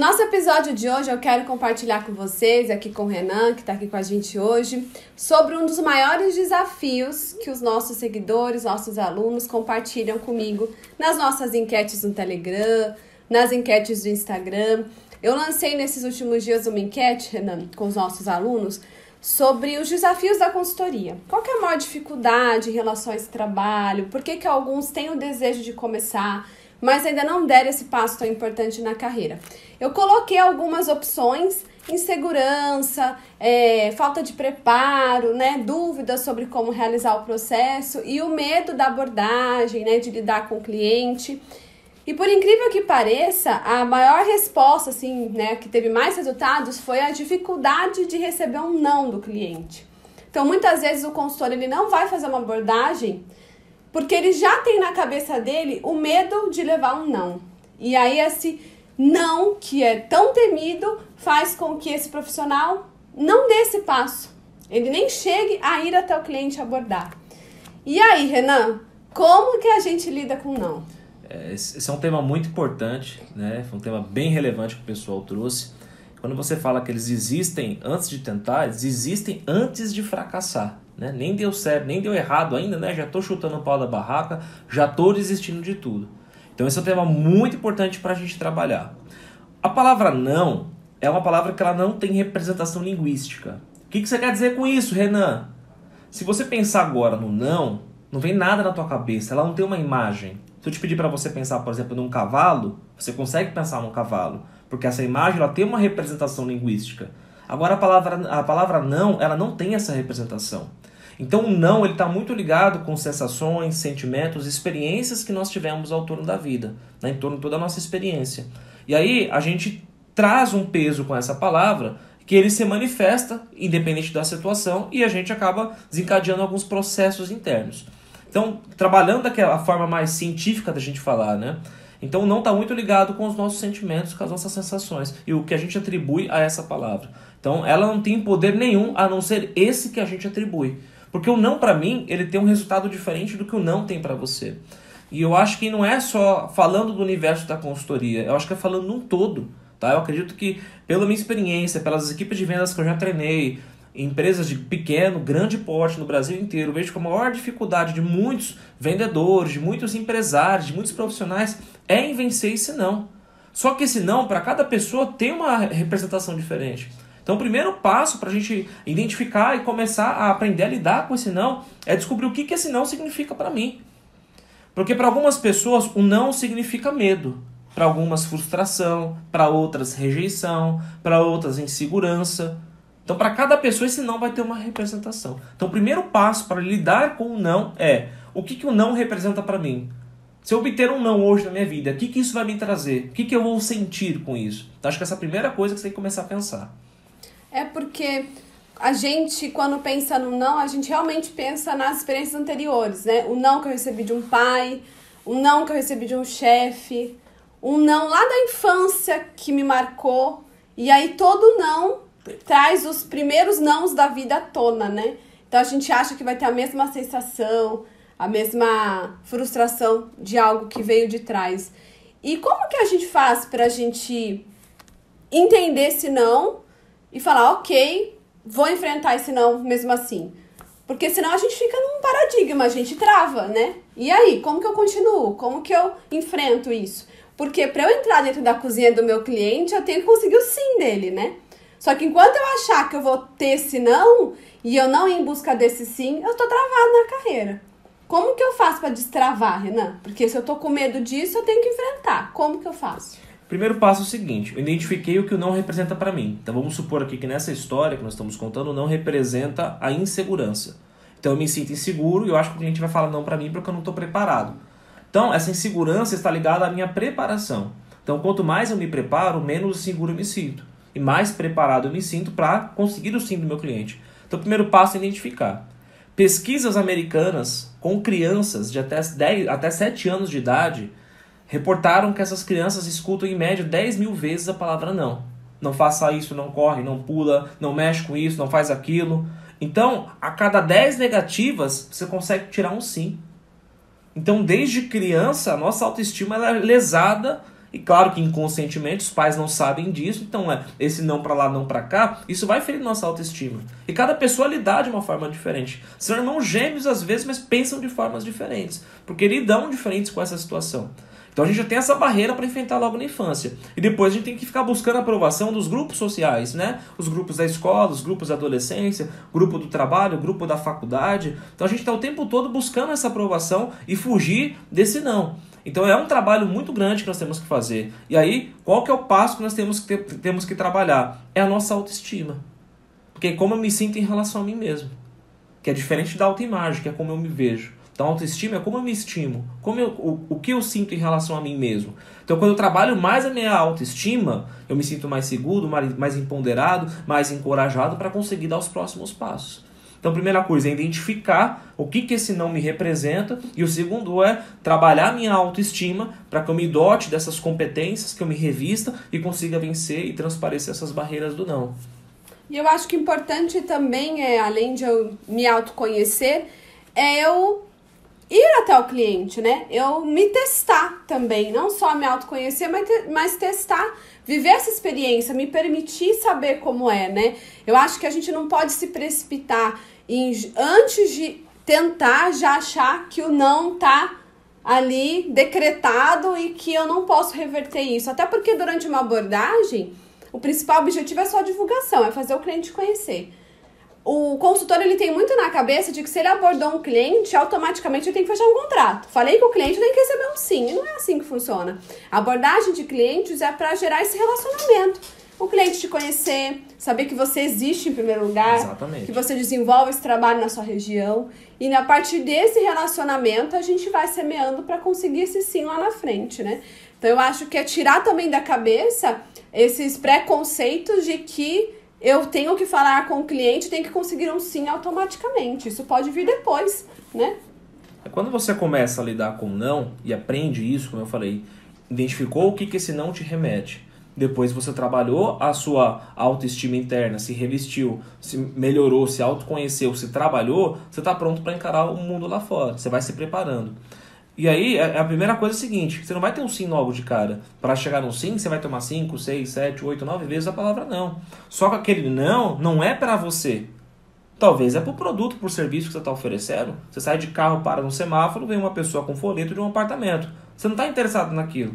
nosso episódio de hoje, eu quero compartilhar com vocês, aqui com o Renan, que está aqui com a gente hoje, sobre um dos maiores desafios que os nossos seguidores, nossos alunos compartilham comigo nas nossas enquetes no Telegram, nas enquetes do Instagram. Eu lancei nesses últimos dias uma enquete, Renan, com os nossos alunos, sobre os desafios da consultoria. Qual é a maior dificuldade em relação a esse trabalho? Por que, que alguns têm o desejo de começar? Mas ainda não deram esse passo tão importante na carreira. Eu coloquei algumas opções insegurança, é, falta de preparo, né, dúvidas sobre como realizar o processo e o medo da abordagem, né, de lidar com o cliente. E por incrível que pareça, a maior resposta, assim, né, que teve mais resultados foi a dificuldade de receber um não do cliente. Então, muitas vezes o consultor ele não vai fazer uma abordagem porque ele já tem na cabeça dele o medo de levar um não. E aí esse não, que é tão temido, faz com que esse profissional não dê esse passo. Ele nem chegue a ir até o cliente abordar. E aí, Renan, como que a gente lida com não? É, esse é um tema muito importante, né? Foi um tema bem relevante que o pessoal trouxe. Quando você fala que eles existem antes de tentar, eles existem antes de fracassar. Né? Nem deu certo, nem deu errado ainda, né? Já estou chutando o pau da barraca, já estou desistindo de tudo. Então esse é um tema muito importante para a gente trabalhar. A palavra não é uma palavra que ela não tem representação linguística. O que, que você quer dizer com isso, Renan? Se você pensar agora no não, não vem nada na tua cabeça, ela não tem uma imagem. Se eu te pedir para você pensar, por exemplo, num cavalo, você consegue pensar num cavalo, porque essa imagem ela tem uma representação linguística. Agora a palavra, a palavra não, ela não tem essa representação. Então o não ele está muito ligado com sensações, sentimentos, experiências que nós tivemos ao torno da vida, né, em torno de toda a nossa experiência. E aí a gente traz um peso com essa palavra que ele se manifesta independente da situação e a gente acaba desencadeando alguns processos internos. Então, trabalhando daquela forma mais científica da gente falar, né? Então, não está muito ligado com os nossos sentimentos, com as nossas sensações e o que a gente atribui a essa palavra. Então, ela não tem poder nenhum a não ser esse que a gente atribui. Porque o não para mim, ele tem um resultado diferente do que o não tem para você. E eu acho que não é só falando do universo da consultoria, eu acho que é falando num todo. Tá? Eu acredito que, pela minha experiência, pelas equipes de vendas que eu já treinei, empresas de pequeno, grande porte no Brasil inteiro, vejo que a maior dificuldade de muitos vendedores, de muitos empresários, de muitos profissionais é em vencer esse não. Só que esse não, para cada pessoa, tem uma representação diferente. Então, o primeiro passo para a gente identificar e começar a aprender a lidar com esse não é descobrir o que, que esse não significa para mim. Porque para algumas pessoas o não significa medo, para algumas frustração, para outras rejeição, para outras insegurança. Então, para cada pessoa esse não vai ter uma representação. Então, o primeiro passo para lidar com o não é o que, que o não representa para mim. Se eu obter um não hoje na minha vida, o que, que isso vai me trazer? O que, que eu vou sentir com isso? Então, acho que essa é a primeira coisa que você tem que começar a pensar. É porque a gente, quando pensa no não, a gente realmente pensa nas experiências anteriores, né? O não que eu recebi de um pai, o não que eu recebi de um chefe, um não lá da infância que me marcou. E aí todo não traz os primeiros nãos da vida à tona, né? Então a gente acha que vai ter a mesma sensação, a mesma frustração de algo que veio de trás. E como que a gente faz para a gente entender esse não e falar, ok, vou enfrentar esse não mesmo assim. Porque senão a gente fica num paradigma, a gente trava, né? E aí, como que eu continuo? Como que eu enfrento isso? Porque para eu entrar dentro da cozinha do meu cliente, eu tenho que conseguir o sim dele, né? Só que enquanto eu achar que eu vou ter esse não e eu não ir em busca desse sim, eu tô travado na carreira. Como que eu faço para destravar, Renan? Porque se eu tô com medo disso, eu tenho que enfrentar. Como que eu faço? Primeiro passo é o seguinte: eu identifiquei o que o não representa para mim. Então vamos supor aqui que nessa história que nós estamos contando, não representa a insegurança. Então eu me sinto inseguro e eu acho que o cliente vai falar não para mim porque eu não estou preparado. Então essa insegurança está ligada à minha preparação. Então quanto mais eu me preparo, menos seguro eu me sinto. E mais preparado eu me sinto para conseguir o sim do meu cliente. Então o primeiro passo é identificar. Pesquisas americanas com crianças de até, 10, até 7 anos de idade reportaram que essas crianças escutam em média 10 mil vezes a palavra não. Não faça isso, não corre, não pula, não mexe com isso, não faz aquilo. Então, a cada 10 negativas, você consegue tirar um sim. Então, desde criança, a nossa autoestima é lesada E claro que inconscientemente os pais não sabem disso, então é esse não para lá, não para cá, isso vai ferir nossa autoestima. E cada pessoa lidar de uma forma diferente. São irmãos gêmeos às vezes, mas pensam de formas diferentes, porque lidam diferentes com essa situação. Então a gente já tem essa barreira para enfrentar logo na infância. E depois a gente tem que ficar buscando a aprovação dos grupos sociais, né? Os grupos da escola, os grupos da adolescência, grupo do trabalho, grupo da faculdade. Então a gente está o tempo todo buscando essa aprovação e fugir desse não. Então é um trabalho muito grande que nós temos que fazer. E aí, qual que é o passo que nós temos que, ter, temos que trabalhar? É a nossa autoestima. Porque é como eu me sinto em relação a mim mesmo. Que é diferente da autoimagem, que é como eu me vejo. Então, autoestima é como eu me estimo, como eu, o, o que eu sinto em relação a mim mesmo. Então, quando eu trabalho mais a minha autoestima, eu me sinto mais seguro, mais, mais empoderado, mais encorajado para conseguir dar os próximos passos. Então, primeira coisa é identificar o que, que esse não me representa, e o segundo é trabalhar minha autoestima para que eu me dote dessas competências, que eu me revista e consiga vencer e transparecer essas barreiras do não. E eu acho que importante também é, além de eu me autoconhecer, é eu ir até o cliente, né? Eu me testar também, não só me autoconhecer, mas, te, mas testar, viver essa experiência, me permitir saber como é, né? Eu acho que a gente não pode se precipitar em, antes de tentar já achar que o não tá ali decretado e que eu não posso reverter isso. Até porque durante uma abordagem, o principal objetivo é só divulgação, é fazer o cliente conhecer o consultor ele tem muito na cabeça de que se ele abordou um cliente, automaticamente ele tem que fechar um contrato. Falei com o cliente, tem que receber um sim. E não é assim que funciona. A abordagem de clientes é para gerar esse relacionamento. O cliente te conhecer, saber que você existe em primeiro lugar, Exatamente. que você desenvolve esse trabalho na sua região. E a partir desse relacionamento, a gente vai semeando para conseguir esse sim lá na frente, né? Então eu acho que é tirar também da cabeça esses preconceitos de que eu tenho que falar com o cliente, tem que conseguir um sim automaticamente. Isso pode vir depois, né? É quando você começa a lidar com não e aprende isso, como eu falei, identificou o que, que esse não te remete. Depois você trabalhou a sua autoestima interna, se revestiu, se melhorou, se autoconheceu, se trabalhou, você está pronto para encarar o mundo lá fora. Você vai se preparando. E aí, é, a primeira coisa é a seguinte: você não vai ter um sim logo de cara. Para chegar no sim, você vai tomar 5, 6, 7, 8, 9 vezes a palavra não. Só que aquele não não é para você. Talvez é para o produto, para o serviço que você está oferecendo. Você sai de carro, para no semáforo, vem uma pessoa com folheto de um apartamento. Você não está interessado naquilo.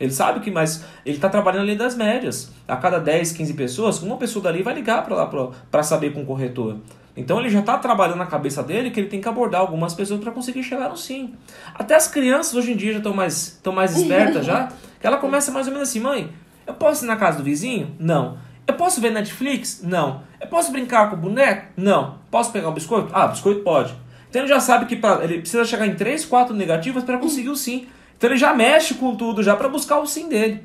Ele sabe que, mas ele está trabalhando ali das médias. A cada 10, 15 pessoas, uma pessoa dali vai ligar para lá para saber com o corretor. Então ele já está trabalhando na cabeça dele que ele tem que abordar algumas pessoas para conseguir chegar no sim. Até as crianças hoje em dia já estão mais, mais espertas já, que ela começa mais ou menos assim, mãe, eu posso ir na casa do vizinho? Não. Eu posso ver Netflix? Não. Eu posso brincar com o boneco? Não. Posso pegar o biscoito? Ah, biscoito pode. Então ele já sabe que pra, ele precisa chegar em três, quatro negativas para conseguir o sim. Então ele já mexe com tudo já para buscar o sim dele.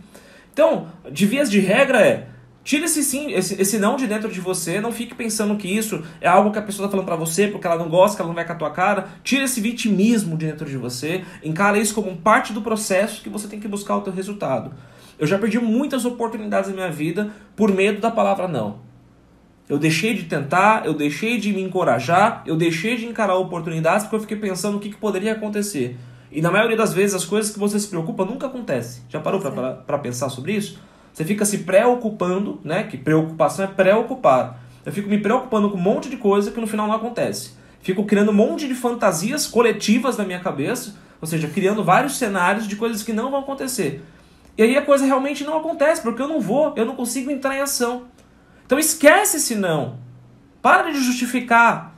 Então, de vias de regra é Tira esse sim, esse, esse não de dentro de você. Não fique pensando que isso é algo que a pessoa está falando para você porque ela não gosta, que ela não vai com a tua cara. Tira esse vitimismo de dentro de você. Encara isso como parte do processo que você tem que buscar o teu resultado. Eu já perdi muitas oportunidades na minha vida por medo da palavra não. Eu deixei de tentar, eu deixei de me encorajar, eu deixei de encarar oportunidades porque eu fiquei pensando o que, que poderia acontecer. E na maioria das vezes as coisas que você se preocupa nunca acontecem. Já parou para pensar sobre isso? Você fica se preocupando, né? Que preocupação é preocupar. Eu fico me preocupando com um monte de coisa que no final não acontece. Fico criando um monte de fantasias coletivas na minha cabeça, ou seja, criando vários cenários de coisas que não vão acontecer. E aí a coisa realmente não acontece, porque eu não vou, eu não consigo entrar em ação. Então esquece esse não. Para de justificar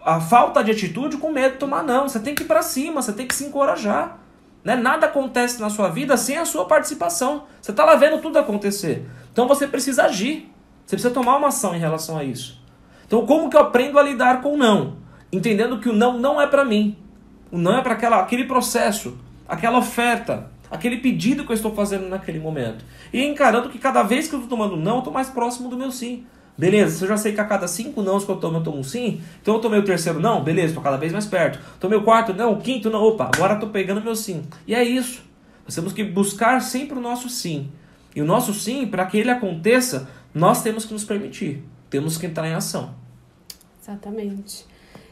a falta de atitude com medo de tomar não. Você tem que ir para cima, você tem que se encorajar. Né? Nada acontece na sua vida sem a sua participação. Você está lá vendo tudo acontecer. Então você precisa agir. Você precisa tomar uma ação em relação a isso. Então, como que eu aprendo a lidar com o não? Entendendo que o não não é para mim. O não é para aquele processo, aquela oferta, aquele pedido que eu estou fazendo naquele momento. E encarando que cada vez que eu estou tomando não, eu estou mais próximo do meu sim. Beleza, se eu já sei que a cada cinco nãos que eu tomo, eu tomo um sim, então eu tomei o terceiro não, beleza, estou cada vez mais perto. Tomei o quarto não, o quinto não, opa, agora estou pegando meu sim. E é isso. Nós temos que buscar sempre o nosso sim. E o nosso sim, para que ele aconteça, nós temos que nos permitir. Temos que entrar em ação. Exatamente.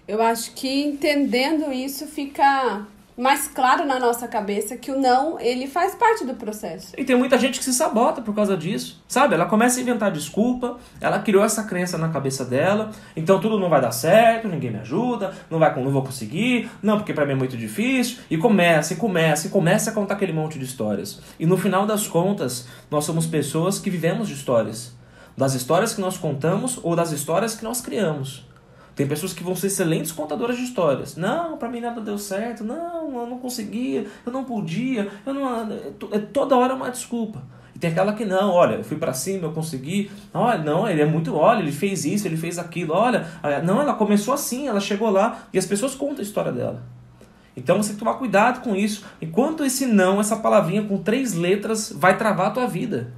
Eu acho que entendendo isso fica mais claro na nossa cabeça que o não, ele faz parte do processo. E tem muita gente que se sabota por causa disso, sabe? Ela começa a inventar desculpa, ela criou essa crença na cabeça dela, então tudo não vai dar certo, ninguém me ajuda, não vai não vou conseguir, não, porque para mim é muito difícil, e começa, e começa, e começa a contar aquele monte de histórias. E no final das contas, nós somos pessoas que vivemos de histórias, das histórias que nós contamos ou das histórias que nós criamos. Tem pessoas que vão ser excelentes contadoras de histórias. Não, para mim nada deu certo. Não, eu não conseguia, eu não podia, eu não. É toda hora uma desculpa. E tem aquela que não, olha, eu fui para cima, eu consegui. Olha, não, ele é muito, olha, ele fez isso, ele fez aquilo. Olha, não, ela começou assim, ela chegou lá e as pessoas contam a história dela. Então você tem que tomar cuidado com isso. Enquanto esse não, essa palavrinha com três letras vai travar a tua vida,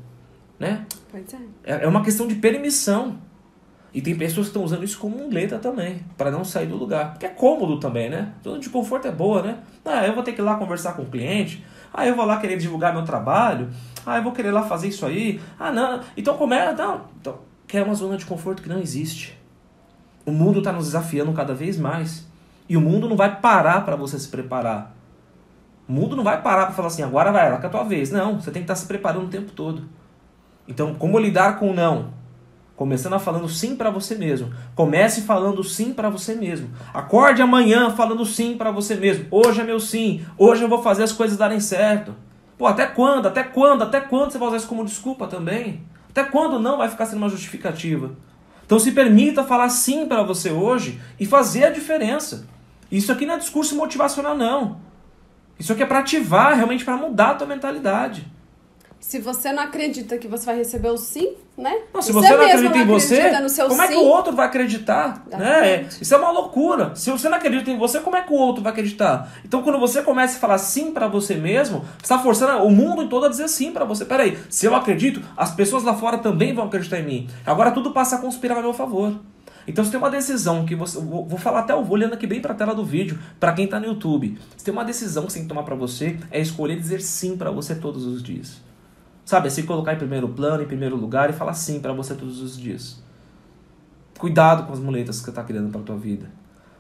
né? Pois é. É uma questão de permissão. E tem pessoas que estão usando isso como muleta também, para não sair do lugar. Porque é cômodo também, né? Zona de conforto é boa, né? Ah, eu vou ter que ir lá conversar com o cliente. Ah, eu vou lá querer divulgar meu trabalho. Ah, eu vou querer lá fazer isso aí. Ah, não. Então começa. Não. Então, quer uma zona de conforto que não existe. O mundo está nos desafiando cada vez mais. E o mundo não vai parar para você se preparar. O mundo não vai parar para falar assim, agora vai, lá é a tua vez. Não, você tem que estar tá se preparando o tempo todo. Então, como lidar com o não? Começando falando sim para você mesmo. Comece falando sim para você mesmo. Acorde amanhã falando sim para você mesmo. Hoje é meu sim. Hoje eu vou fazer as coisas darem certo. Pô, até quando? Até quando? Até quando você vai usar isso como desculpa também? Até quando não vai ficar sendo uma justificativa? Então se permita falar sim para você hoje e fazer a diferença. Isso aqui não é discurso motivacional não. Isso aqui é para ativar, realmente para mudar a tua mentalidade. Se você não acredita que você vai receber o sim, né? Não, se você, você não acredita em você, como é que o outro vai acreditar? Né? Isso é uma loucura. Se você não acredita em você, como é que o outro vai acreditar? Então, quando você começa a falar sim para você mesmo, você está forçando o mundo todo a dizer sim para você. Peraí, se eu acredito, as pessoas lá fora também vão acreditar em mim. Agora tudo passa a conspirar a meu favor. Então, você tem uma decisão que você. Vou falar até, vou olhando aqui bem para a tela do vídeo, para quem está no YouTube. Você tem uma decisão que você tem que tomar para você, é escolher dizer sim para você todos os dias. Sabe, se colocar em primeiro plano, em primeiro lugar e falar sim para você todos os dias. Cuidado com as muletas que você está criando para tua vida.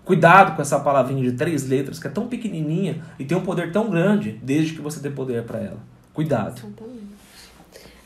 Cuidado com essa palavrinha de três letras que é tão pequenininha e tem um poder tão grande desde que você dê poder para ela. Cuidado.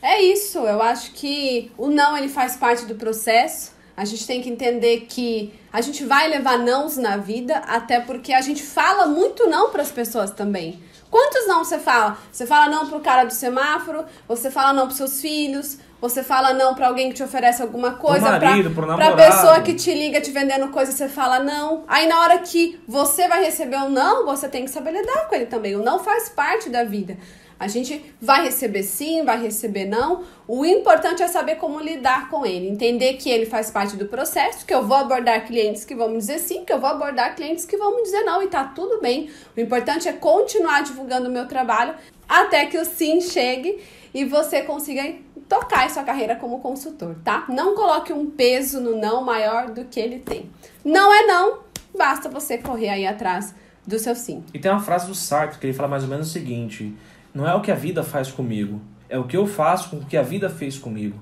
É isso, eu acho que o não ele faz parte do processo. A gente tem que entender que a gente vai levar nãos na vida, até porque a gente fala muito não para as pessoas também. Quantos não você fala? Você fala não pro cara do semáforo, você fala não pros seus filhos, você fala não para alguém que te oferece alguma coisa, pro marido, pra, pro namorado. pra pessoa que te liga te vendendo coisa, você fala não. Aí na hora que você vai receber um não, você tem que saber lidar com ele também. O não faz parte da vida. A gente vai receber sim, vai receber não. O importante é saber como lidar com ele, entender que ele faz parte do processo, que eu vou abordar clientes que vão me dizer sim, que eu vou abordar clientes que vão me dizer não, e tá tudo bem. O importante é continuar divulgando o meu trabalho até que o sim chegue e você consiga tocar a sua carreira como consultor, tá? Não coloque um peso no não maior do que ele tem. Não é não, basta você correr aí atrás do seu sim. E tem uma frase do Sartre que ele fala mais ou menos o seguinte: não é o que a vida faz comigo, é o que eu faço com o que a vida fez comigo.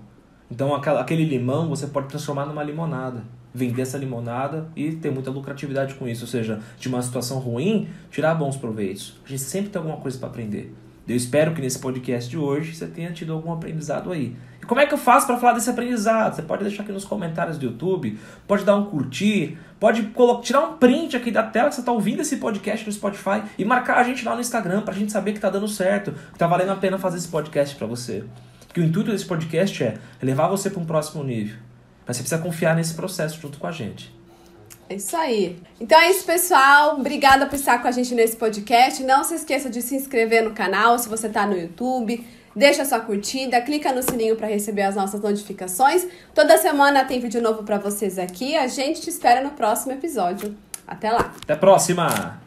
Então aquele limão você pode transformar numa limonada, vender essa limonada e ter muita lucratividade com isso, ou seja, de uma situação ruim, tirar bons proveitos. A gente sempre tem alguma coisa para aprender. Eu espero que nesse podcast de hoje você tenha tido algum aprendizado aí. E como é que eu faço para falar desse aprendizado? Você pode deixar aqui nos comentários do YouTube, pode dar um curtir, pode tirar um print aqui da tela que você está ouvindo esse podcast no Spotify e marcar a gente lá no Instagram para a gente saber que está dando certo, que está valendo a pena fazer esse podcast para você. Que o intuito desse podcast é levar você para um próximo nível. Mas você precisa confiar nesse processo junto com a gente. É isso aí. Então é isso, pessoal. Obrigada por estar com a gente nesse podcast. Não se esqueça de se inscrever no canal se você está no YouTube. Deixa sua curtida, clica no sininho para receber as nossas notificações. Toda semana tem vídeo novo para vocês aqui. A gente te espera no próximo episódio. Até lá. Até a próxima.